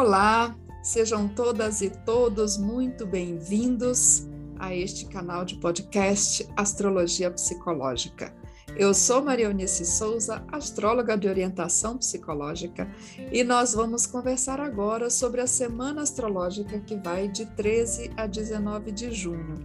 Olá, sejam todas e todos muito bem-vindos a este canal de podcast Astrologia Psicológica. Eu sou Maria Eunice Souza, astróloga de orientação psicológica, e nós vamos conversar agora sobre a semana astrológica que vai de 13 a 19 de junho.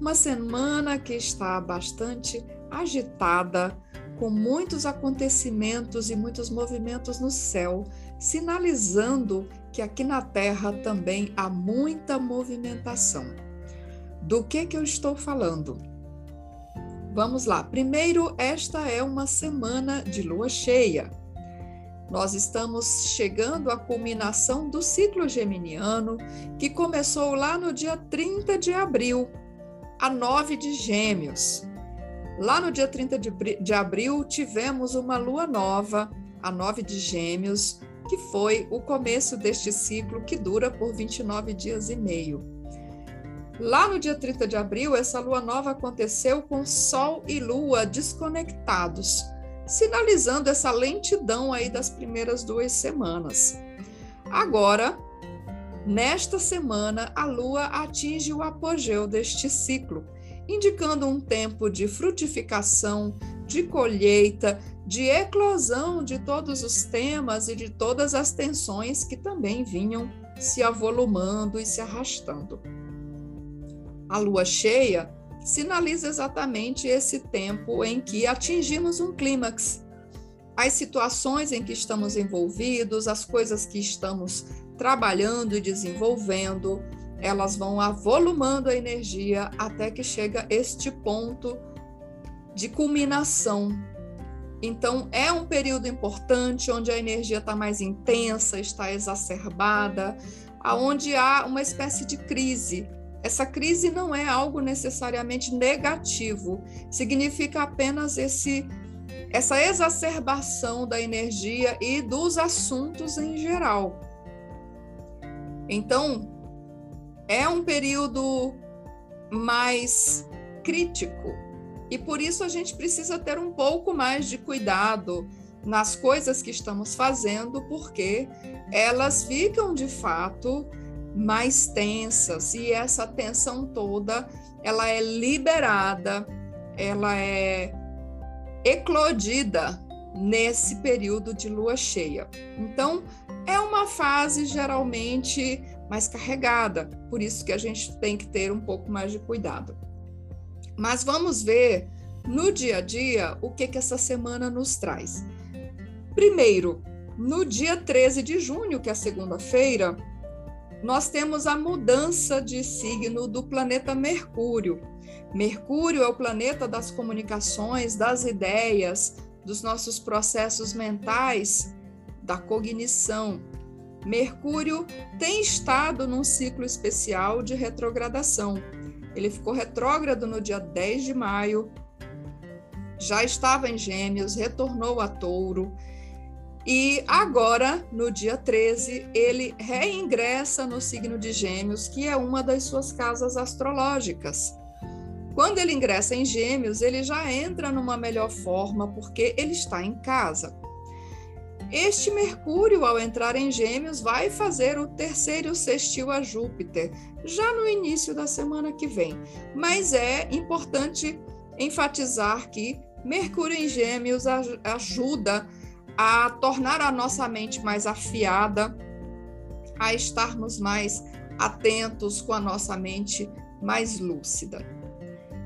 Uma semana que está bastante agitada, com muitos acontecimentos e muitos movimentos no céu, sinalizando que aqui na Terra também há muita movimentação. Do que que eu estou falando? Vamos lá. Primeiro, esta é uma semana de lua cheia. Nós estamos chegando à culminação do ciclo geminiano, que começou lá no dia 30 de abril, a 9 de Gêmeos. Lá no dia 30 de abril, tivemos uma lua nova, a 9 de Gêmeos, que foi o começo deste ciclo que dura por 29 dias e meio. Lá no dia 30 de abril, essa lua nova aconteceu com Sol e Lua desconectados, sinalizando essa lentidão aí das primeiras duas semanas. Agora, nesta semana, a Lua atinge o apogeu deste ciclo, indicando um tempo de frutificação, de colheita, de eclosão de todos os temas e de todas as tensões que também vinham se avolumando e se arrastando a lua cheia sinaliza exatamente esse tempo em que atingimos um clímax. As situações em que estamos envolvidos, as coisas que estamos trabalhando e desenvolvendo, elas vão avolumando a energia até que chega este ponto de culminação. Então, é um período importante onde a energia está mais intensa, está exacerbada, aonde há uma espécie de crise essa crise não é algo necessariamente negativo, significa apenas esse essa exacerbação da energia e dos assuntos em geral. Então, é um período mais crítico e por isso a gente precisa ter um pouco mais de cuidado nas coisas que estamos fazendo, porque elas ficam de fato mais tensas e essa tensão toda ela é liberada, ela é eclodida nesse período de lua cheia. Então, é uma fase geralmente mais carregada, por isso que a gente tem que ter um pouco mais de cuidado. Mas vamos ver no dia a dia o que, que essa semana nos traz. Primeiro, no dia 13 de junho, que é segunda-feira, nós temos a mudança de signo do planeta Mercúrio. Mercúrio é o planeta das comunicações, das ideias, dos nossos processos mentais, da cognição. Mercúrio tem estado num ciclo especial de retrogradação. Ele ficou retrógrado no dia 10 de maio, já estava em Gêmeos, retornou a Touro e agora, no dia 13, ele reingressa no signo de Gêmeos, que é uma das suas casas astrológicas. Quando ele ingressa em Gêmeos, ele já entra numa melhor forma, porque ele está em casa. Este Mercúrio, ao entrar em Gêmeos, vai fazer o terceiro sextil a Júpiter, já no início da semana que vem. Mas é importante enfatizar que Mercúrio em Gêmeos ajuda a tornar a nossa mente mais afiada, a estarmos mais atentos com a nossa mente mais lúcida.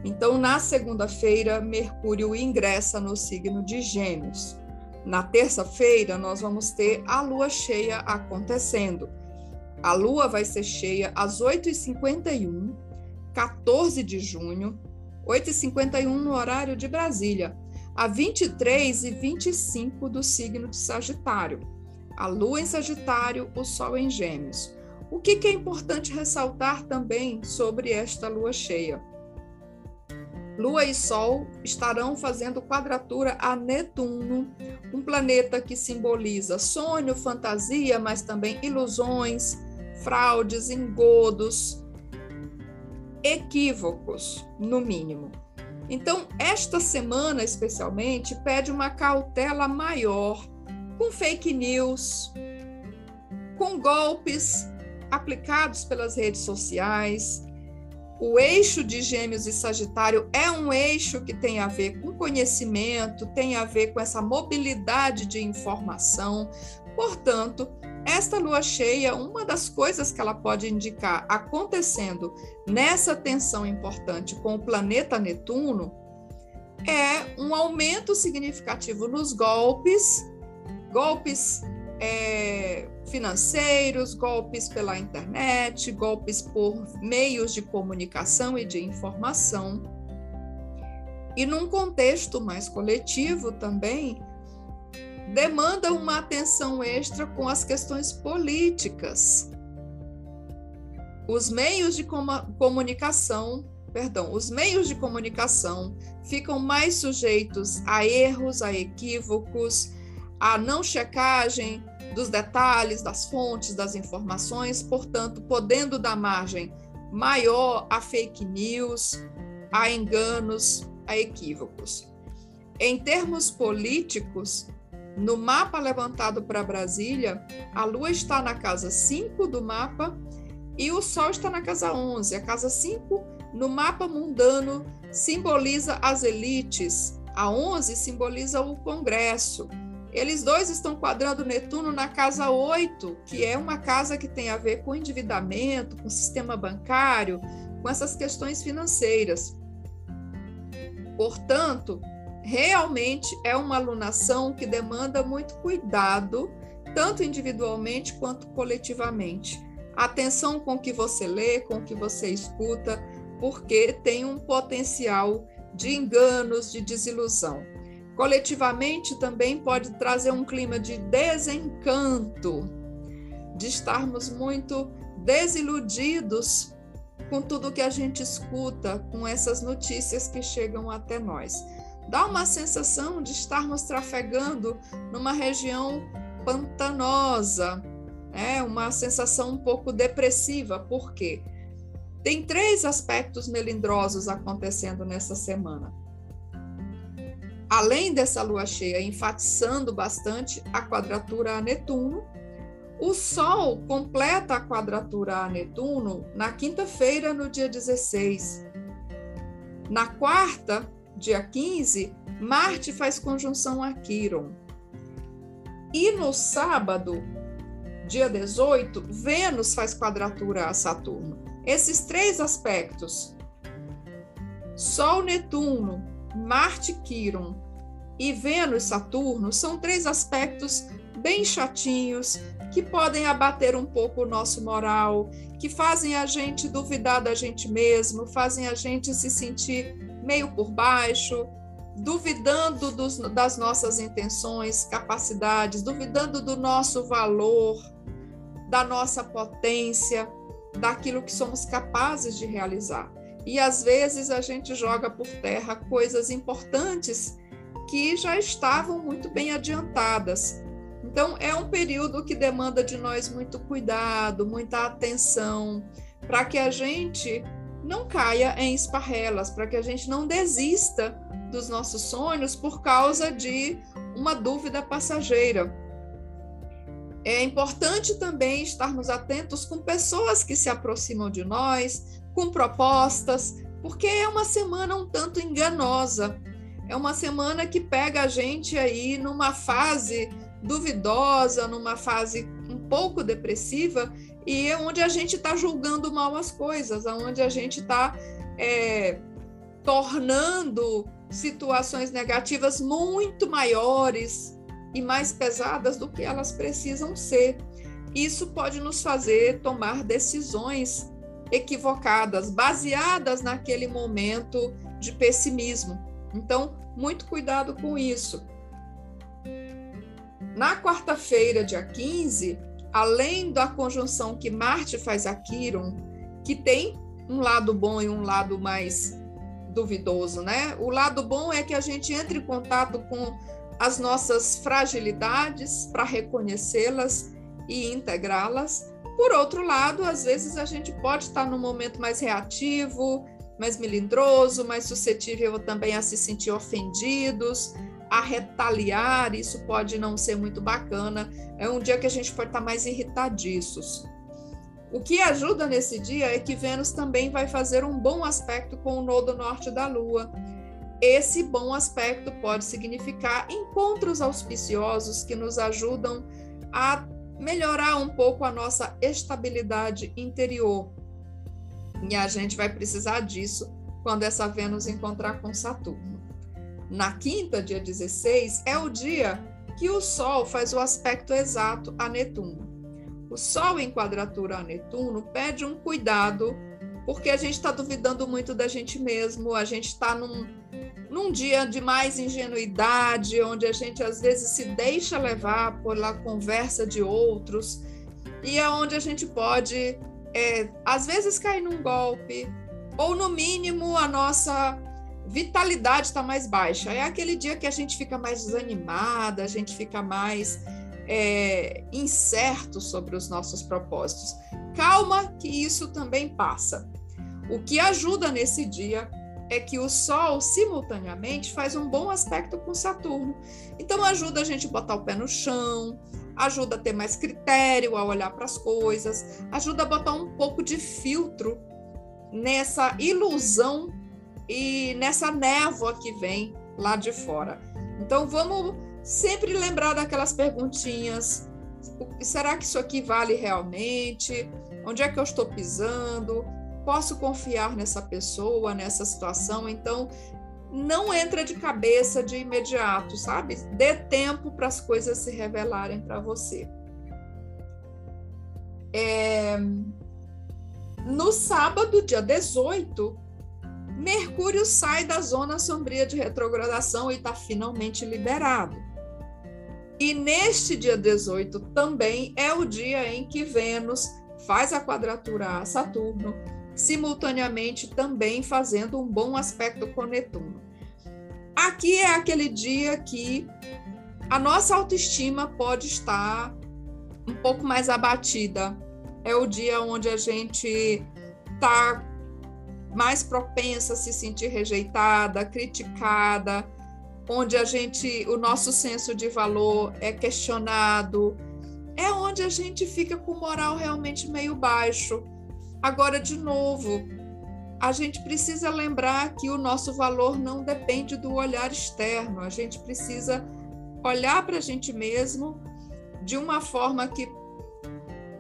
Então, na segunda-feira, Mercúrio ingressa no signo de Gêmeos. Na terça-feira, nós vamos ter a lua cheia acontecendo. A lua vai ser cheia às 8h51, 14 de junho, 8h51 no horário de Brasília a 23 e 25 do signo de Sagitário. A Lua em Sagitário, o Sol em Gêmeos. O que, que é importante ressaltar também sobre esta lua cheia? Lua e Sol estarão fazendo quadratura a Netuno, um planeta que simboliza sonho, fantasia, mas também ilusões, fraudes, engodos, equívocos, no mínimo. Então, esta semana especialmente pede uma cautela maior com fake news, com golpes aplicados pelas redes sociais. O eixo de Gêmeos e Sagitário é um eixo que tem a ver com conhecimento, tem a ver com essa mobilidade de informação. Portanto, esta lua cheia, uma das coisas que ela pode indicar acontecendo nessa tensão importante com o planeta Netuno é um aumento significativo nos golpes, golpes é, financeiros, golpes pela internet, golpes por meios de comunicação e de informação. E num contexto mais coletivo também, demanda uma atenção extra com as questões políticas. Os meios de comunicação, perdão, os meios de comunicação ficam mais sujeitos a erros, a equívocos, a não checagem dos detalhes, das fontes, das informações, portanto, podendo dar margem maior a fake news, a enganos, a equívocos. Em termos políticos, no mapa levantado para Brasília, a Lua está na casa 5 do mapa e o Sol está na casa 11. A casa 5, no mapa mundano, simboliza as elites, a 11 simboliza o Congresso, eles dois estão quadrando Netuno na casa 8, que é uma casa que tem a ver com endividamento, com sistema bancário, com essas questões financeiras. Portanto, realmente é uma alunação que demanda muito cuidado, tanto individualmente quanto coletivamente. Atenção com o que você lê, com o que você escuta, porque tem um potencial de enganos, de desilusão. Coletivamente também pode trazer um clima de desencanto, de estarmos muito desiludidos com tudo que a gente escuta, com essas notícias que chegam até nós. Dá uma sensação de estarmos trafegando numa região pantanosa, é uma sensação um pouco depressiva, por quê? Tem três aspectos melindrosos acontecendo nessa semana além dessa lua cheia enfatizando bastante a quadratura a Netuno, o Sol completa a quadratura a Netuno na quinta-feira, no dia 16. Na quarta, dia 15, Marte faz conjunção a Quiron. E no sábado, dia 18, Vênus faz quadratura a Saturno. Esses três aspectos, Sol Netuno, Marte Quiron e Vênus Saturno são três aspectos bem chatinhos que podem abater um pouco o nosso moral, que fazem a gente duvidar da gente mesmo, fazem a gente se sentir meio por baixo, duvidando dos, das nossas intenções, capacidades, duvidando do nosso valor, da nossa potência, daquilo que somos capazes de realizar. E às vezes a gente joga por terra coisas importantes que já estavam muito bem adiantadas. Então, é um período que demanda de nós muito cuidado, muita atenção, para que a gente não caia em esparrelas, para que a gente não desista dos nossos sonhos por causa de uma dúvida passageira. É importante também estarmos atentos com pessoas que se aproximam de nós, com propostas, porque é uma semana um tanto enganosa. É uma semana que pega a gente aí numa fase duvidosa, numa fase um pouco depressiva e é onde a gente está julgando mal as coisas, onde a gente está é, tornando situações negativas muito maiores e mais pesadas do que elas precisam ser. Isso pode nos fazer tomar decisões equivocadas, baseadas naquele momento de pessimismo. Então, muito cuidado com isso. Na quarta-feira, dia 15, além da conjunção que Marte faz a Quiron, que tem um lado bom e um lado mais duvidoso, né? O lado bom é que a gente entre em contato com as nossas fragilidades para reconhecê-las e integrá-las. Por outro lado, às vezes a gente pode estar num momento mais reativo, mais melindroso, mais suscetível também a se sentir ofendidos, a retaliar, isso pode não ser muito bacana. É um dia que a gente pode estar mais irritadiços. O que ajuda nesse dia é que Vênus também vai fazer um bom aspecto com o nodo norte da Lua. Esse bom aspecto pode significar encontros auspiciosos que nos ajudam a melhorar um pouco a nossa estabilidade interior. E a gente vai precisar disso quando essa Vênus encontrar com Saturno. Na quinta, dia 16, é o dia que o Sol faz o aspecto exato a Netuno. O Sol em quadratura a Netuno pede um cuidado, porque a gente está duvidando muito da gente mesmo, a gente está num, num dia de mais ingenuidade, onde a gente às vezes se deixa levar pela conversa de outros, e é onde a gente pode, é, às vezes, cair num golpe, ou no mínimo a nossa vitalidade está mais baixa. É aquele dia que a gente fica mais desanimada, a gente fica mais é, incerto sobre os nossos propósitos. Calma, que isso também passa. O que ajuda nesse dia é que o Sol simultaneamente faz um bom aspecto com Saturno. Então ajuda a gente a botar o pé no chão, ajuda a ter mais critério a olhar para as coisas, ajuda a botar um pouco de filtro nessa ilusão e nessa névoa que vem lá de fora. Então vamos sempre lembrar daquelas perguntinhas: será que isso aqui vale realmente? Onde é que eu estou pisando? Posso confiar nessa pessoa, nessa situação? Então, não entra de cabeça de imediato, sabe? Dê tempo para as coisas se revelarem para você. É... No sábado, dia 18, Mercúrio sai da zona sombria de retrogradação e está finalmente liberado. E neste dia 18 também é o dia em que Vênus faz a quadratura a Saturno, simultaneamente também fazendo um bom aspecto com Netuno. Aqui é aquele dia que a nossa autoestima pode estar um pouco mais abatida. É o dia onde a gente está mais propensa a se sentir rejeitada, criticada, onde a gente, o nosso senso de valor é questionado, é onde a gente fica com moral realmente meio baixo. Agora, de novo, a gente precisa lembrar que o nosso valor não depende do olhar externo, a gente precisa olhar para a gente mesmo de uma forma que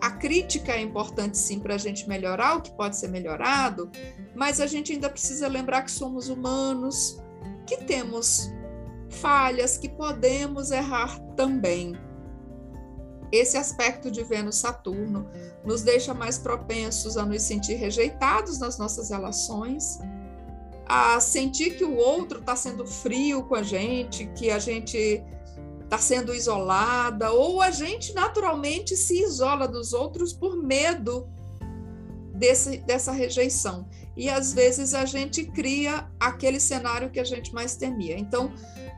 a crítica é importante sim para a gente melhorar o que pode ser melhorado, mas a gente ainda precisa lembrar que somos humanos, que temos falhas, que podemos errar também. Esse aspecto de Vênus-Saturno nos deixa mais propensos a nos sentir rejeitados nas nossas relações, a sentir que o outro está sendo frio com a gente, que a gente está sendo isolada, ou a gente naturalmente se isola dos outros por medo desse, dessa rejeição. E às vezes a gente cria aquele cenário que a gente mais temia. Então,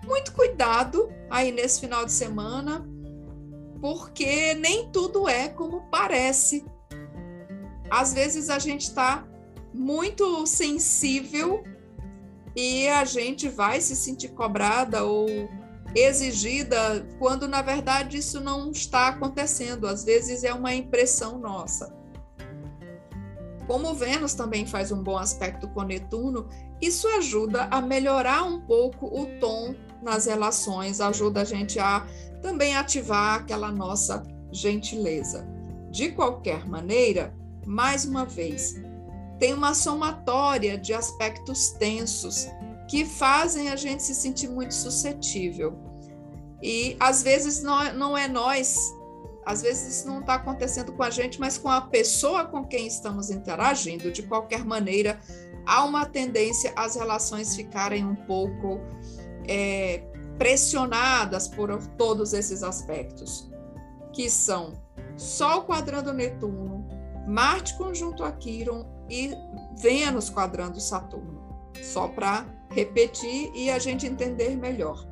muito cuidado aí nesse final de semana, porque nem tudo é como parece. Às vezes a gente está muito sensível e a gente vai se sentir cobrada ou exigida, quando na verdade isso não está acontecendo. Às vezes é uma impressão nossa. Como Vênus também faz um bom aspecto com Netuno, isso ajuda a melhorar um pouco o tom nas relações, ajuda a gente a também ativar aquela nossa gentileza. De qualquer maneira, mais uma vez, tem uma somatória de aspectos tensos que fazem a gente se sentir muito suscetível. E às vezes não, é nós, às vezes isso não está acontecendo com a gente, mas com a pessoa com quem estamos interagindo. De qualquer maneira, há uma tendência às relações ficarem um pouco é, pressionadas por todos esses aspectos, que são Sol quadrando Netuno, Marte conjunto a Quiron e Vênus quadrando Saturno. Só para repetir e a gente entender melhor.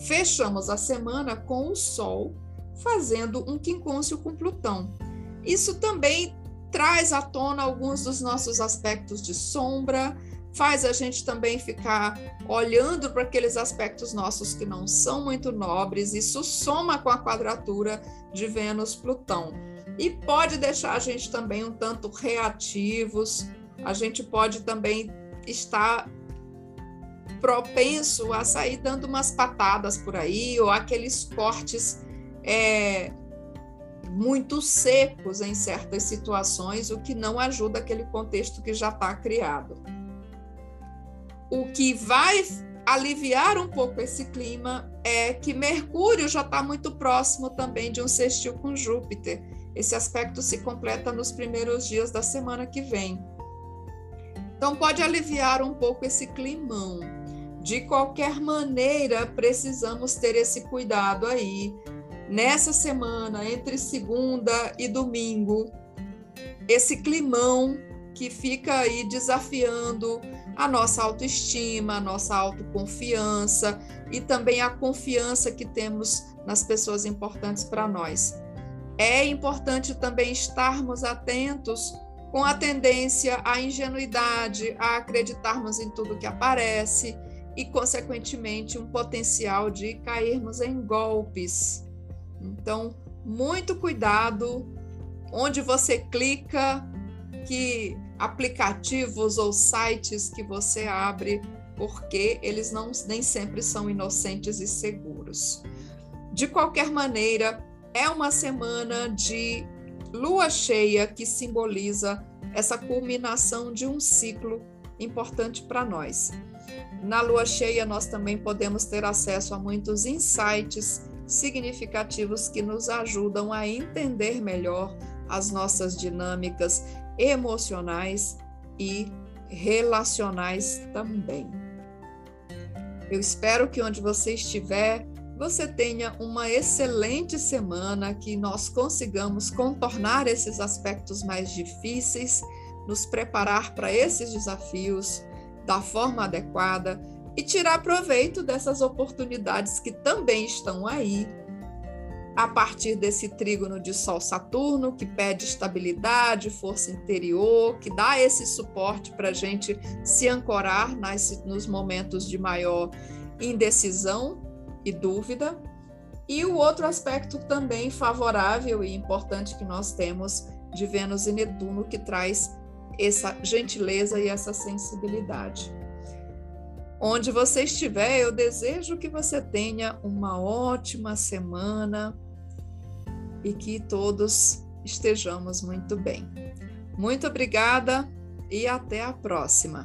Fechamos a semana com o Sol fazendo um quincúncio com Plutão. Isso também traz à tona alguns dos nossos aspectos de sombra, faz a gente também ficar olhando para aqueles aspectos nossos que não são muito nobres. Isso soma com a quadratura de Vênus-Plutão. E pode deixar a gente também um tanto reativos, a gente pode também estar propenso a sair dando umas patadas por aí, ou aqueles cortes é, muito secos em certas situações, o que não ajuda aquele contexto que já está criado. O que vai aliviar um pouco esse clima é que Mercúrio já está muito próximo também de um sextil com Júpiter. Esse aspecto se completa nos primeiros dias da semana que vem. Então, pode aliviar um pouco esse climão. De qualquer maneira, precisamos ter esse cuidado aí. Nessa semana, entre segunda e domingo, esse climão que fica aí desafiando a nossa autoestima, a nossa autoconfiança e também a confiança que temos nas pessoas importantes para nós. É importante também estarmos atentos com a tendência à ingenuidade, a acreditarmos em tudo que aparece e, consequentemente, um potencial de cairmos em golpes. Então, muito cuidado onde você clica, que aplicativos ou sites que você abre, porque eles não nem sempre são inocentes e seguros. De qualquer maneira, é uma semana de lua cheia que simboliza essa culminação de um ciclo importante para nós. Na lua cheia, nós também podemos ter acesso a muitos insights significativos que nos ajudam a entender melhor as nossas dinâmicas emocionais e relacionais também. Eu espero que onde você estiver, você tenha uma excelente semana, que nós consigamos contornar esses aspectos mais difíceis, nos preparar para esses desafios da forma adequada e tirar proveito dessas oportunidades que também estão aí, a partir desse trígono de Sol-Saturno, que pede estabilidade, força interior, que dá esse suporte para a gente se ancorar nas, nos momentos de maior indecisão e dúvida. E o outro aspecto também favorável e importante que nós temos de Vênus e Netuno, que traz essa gentileza e essa sensibilidade. Onde você estiver, eu desejo que você tenha uma ótima semana e que todos estejamos muito bem. Muito obrigada e até a próxima.